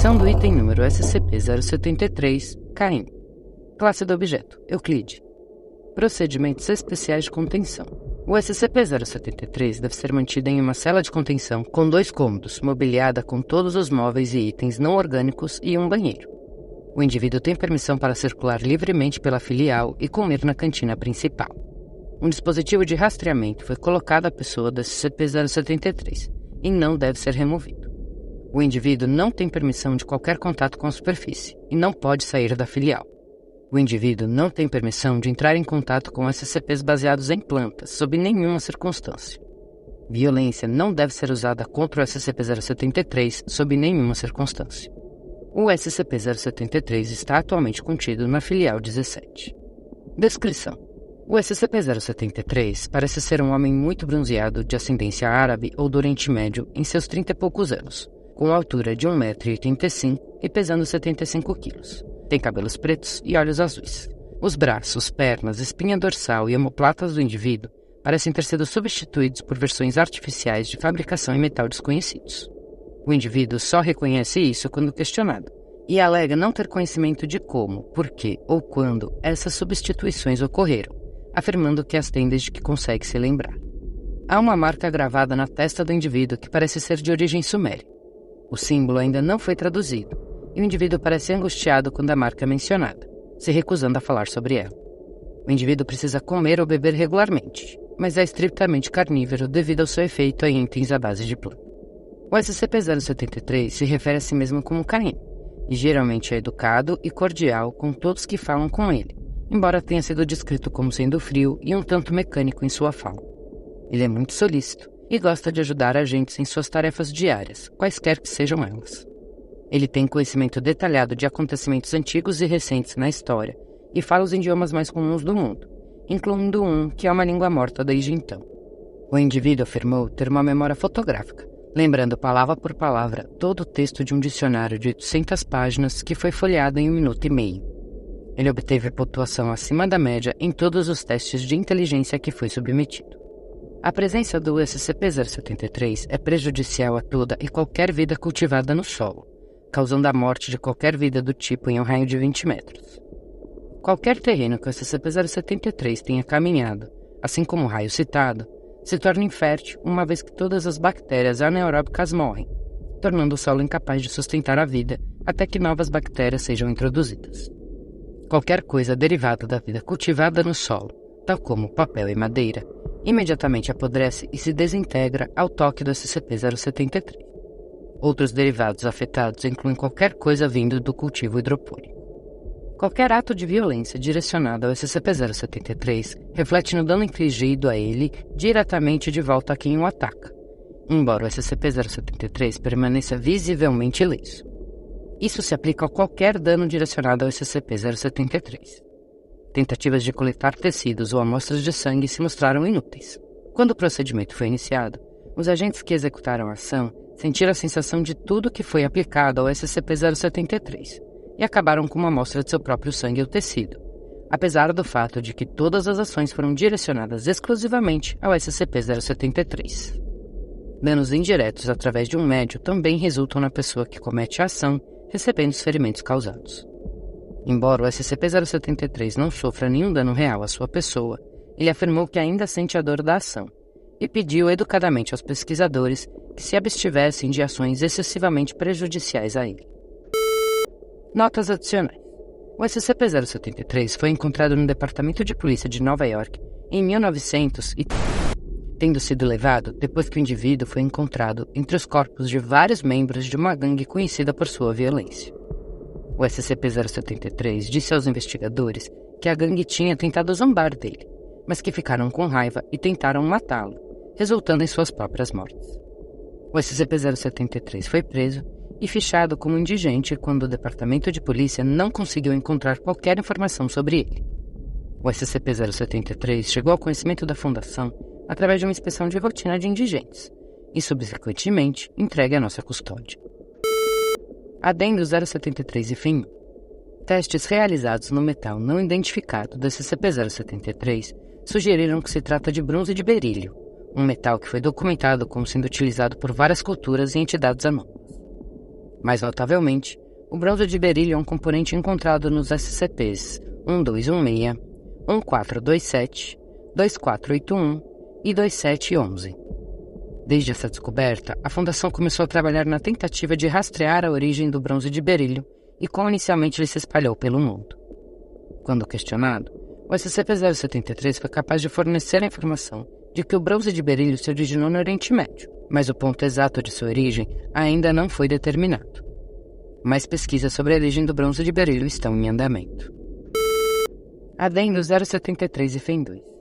Transcrição do item número SCP-073, CAIM. Classe do objeto, Euclide. Procedimentos especiais de contenção. O SCP-073 deve ser mantido em uma cela de contenção com dois cômodos, mobiliada com todos os móveis e itens não orgânicos e um banheiro. O indivíduo tem permissão para circular livremente pela filial e comer na cantina principal. Um dispositivo de rastreamento foi colocado à pessoa do SCP-073 e não deve ser removido. O indivíduo não tem permissão de qualquer contato com a superfície e não pode sair da filial. O indivíduo não tem permissão de entrar em contato com SCPs baseados em plantas, sob nenhuma circunstância. Violência não deve ser usada contra o SCP-073 sob nenhuma circunstância. O SCP-073 está atualmente contido na filial 17. Descrição: O SCP-073 parece ser um homem muito bronzeado de ascendência árabe ou do Oriente Médio em seus trinta e poucos anos com altura de 1,85m e pesando 75 quilos. Tem cabelos pretos e olhos azuis. Os braços, pernas, espinha dorsal e omoplatas do indivíduo parecem ter sido substituídos por versões artificiais de fabricação em metal desconhecidos. O indivíduo só reconhece isso quando questionado e alega não ter conhecimento de como, por que ou quando essas substituições ocorreram, afirmando que as tem desde que consegue se lembrar. Há uma marca gravada na testa do indivíduo que parece ser de origem suméria. O símbolo ainda não foi traduzido, e o indivíduo parece angustiado quando a marca é mencionada, se recusando a falar sobre ela. O indivíduo precisa comer ou beber regularmente, mas é estritamente carnívoro devido ao seu efeito em itens à base de planta. O SCP-073 se refere a si mesmo como Caim, e geralmente é educado e cordial com todos que falam com ele, embora tenha sido descrito como sendo frio e um tanto mecânico em sua fala. Ele é muito solícito e gosta de ajudar agentes em suas tarefas diárias, quaisquer que sejam elas. Ele tem conhecimento detalhado de acontecimentos antigos e recentes na história e fala os idiomas mais comuns do mundo, incluindo um que é uma língua morta desde então. O indivíduo afirmou ter uma memória fotográfica, lembrando palavra por palavra todo o texto de um dicionário de 800 páginas que foi folheado em um minuto e meio. Ele obteve pontuação acima da média em todos os testes de inteligência que foi submetido. A presença do SCP-073 é prejudicial a toda e qualquer vida cultivada no solo, causando a morte de qualquer vida do tipo em um raio de 20 metros. Qualquer terreno que o SCP-073 tenha caminhado, assim como o raio citado, se torna infértil uma vez que todas as bactérias anaeróbicas morrem, tornando o solo incapaz de sustentar a vida até que novas bactérias sejam introduzidas. Qualquer coisa derivada da vida cultivada no solo, tal como papel e madeira, imediatamente apodrece e se desintegra ao toque do SCP-073. Outros derivados afetados incluem qualquer coisa vindo do cultivo hidropônico. Qualquer ato de violência direcionado ao SCP-073 reflete no dano infligido a ele diretamente de volta a quem o ataca, embora o SCP-073 permaneça visivelmente ileso. Isso se aplica a qualquer dano direcionado ao SCP-073. Tentativas de coletar tecidos ou amostras de sangue se mostraram inúteis. Quando o procedimento foi iniciado, os agentes que executaram a ação sentiram a sensação de tudo que foi aplicado ao SCP-073 e acabaram com uma amostra de seu próprio sangue ou tecido, apesar do fato de que todas as ações foram direcionadas exclusivamente ao SCP-073. Danos indiretos através de um médio também resultam na pessoa que comete a ação recebendo os ferimentos causados. Embora o SCP-073 não sofra nenhum dano real à sua pessoa, ele afirmou que ainda sente a dor da ação e pediu educadamente aos pesquisadores que se abstivessem de ações excessivamente prejudiciais a ele. Notas adicionais. O SCP-073 foi encontrado no Departamento de Polícia de Nova York em 1900 e tendo sido levado depois que o indivíduo foi encontrado entre os corpos de vários membros de uma gangue conhecida por sua violência. O SCP-073 disse aos investigadores que a gangue tinha tentado zombar dele, mas que ficaram com raiva e tentaram matá-lo, resultando em suas próprias mortes. O SCP-073 foi preso e fichado como indigente quando o Departamento de Polícia não conseguiu encontrar qualquer informação sobre ele. O SCP-073 chegou ao conhecimento da Fundação através de uma inspeção de rotina de indigentes e, subsequentemente, entregue à nossa custódia. Adendo 073 e fim. Testes realizados no metal não identificado do SCP-073 sugeriram que se trata de bronze de berílio, um metal que foi documentado como sendo utilizado por várias culturas e entidades anônimas. Mais notavelmente, o bronze de berílio é um componente encontrado nos SCPs 1216, 1427, 2481 e 2711. Desde essa descoberta, a Fundação começou a trabalhar na tentativa de rastrear a origem do bronze de berílio e como inicialmente ele se espalhou pelo mundo. Quando questionado, o SCP-073 foi capaz de fornecer a informação de que o bronze de berílio se originou no Oriente Médio, mas o ponto exato de sua origem ainda não foi determinado. Mais pesquisas sobre a origem do bronze de berílio estão em andamento. Adendo 073 e FEM 2.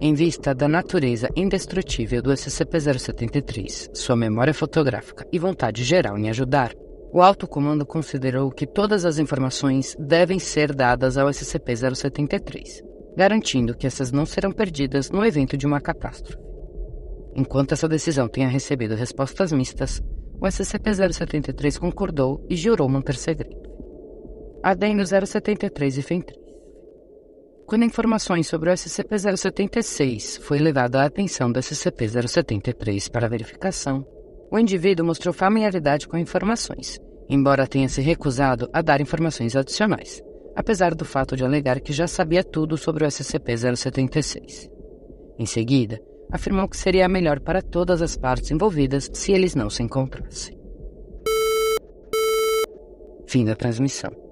Em vista da natureza indestrutível do SCP-073, sua memória fotográfica e vontade geral em ajudar, o alto comando considerou que todas as informações devem ser dadas ao SCP-073, garantindo que essas não serão perdidas no evento de uma catástrofe. Enquanto essa decisão tenha recebido respostas mistas, o SCP-073 concordou e jurou manter segredo. Adendo 073 e FEM 3. Quando informações sobre o SCP-076 foi levada à atenção do SCP-073 para verificação, o indivíduo mostrou familiaridade com informações, embora tenha se recusado a dar informações adicionais, apesar do fato de alegar que já sabia tudo sobre o SCP-076. Em seguida, afirmou que seria melhor para todas as partes envolvidas se eles não se encontrassem. Fim da transmissão.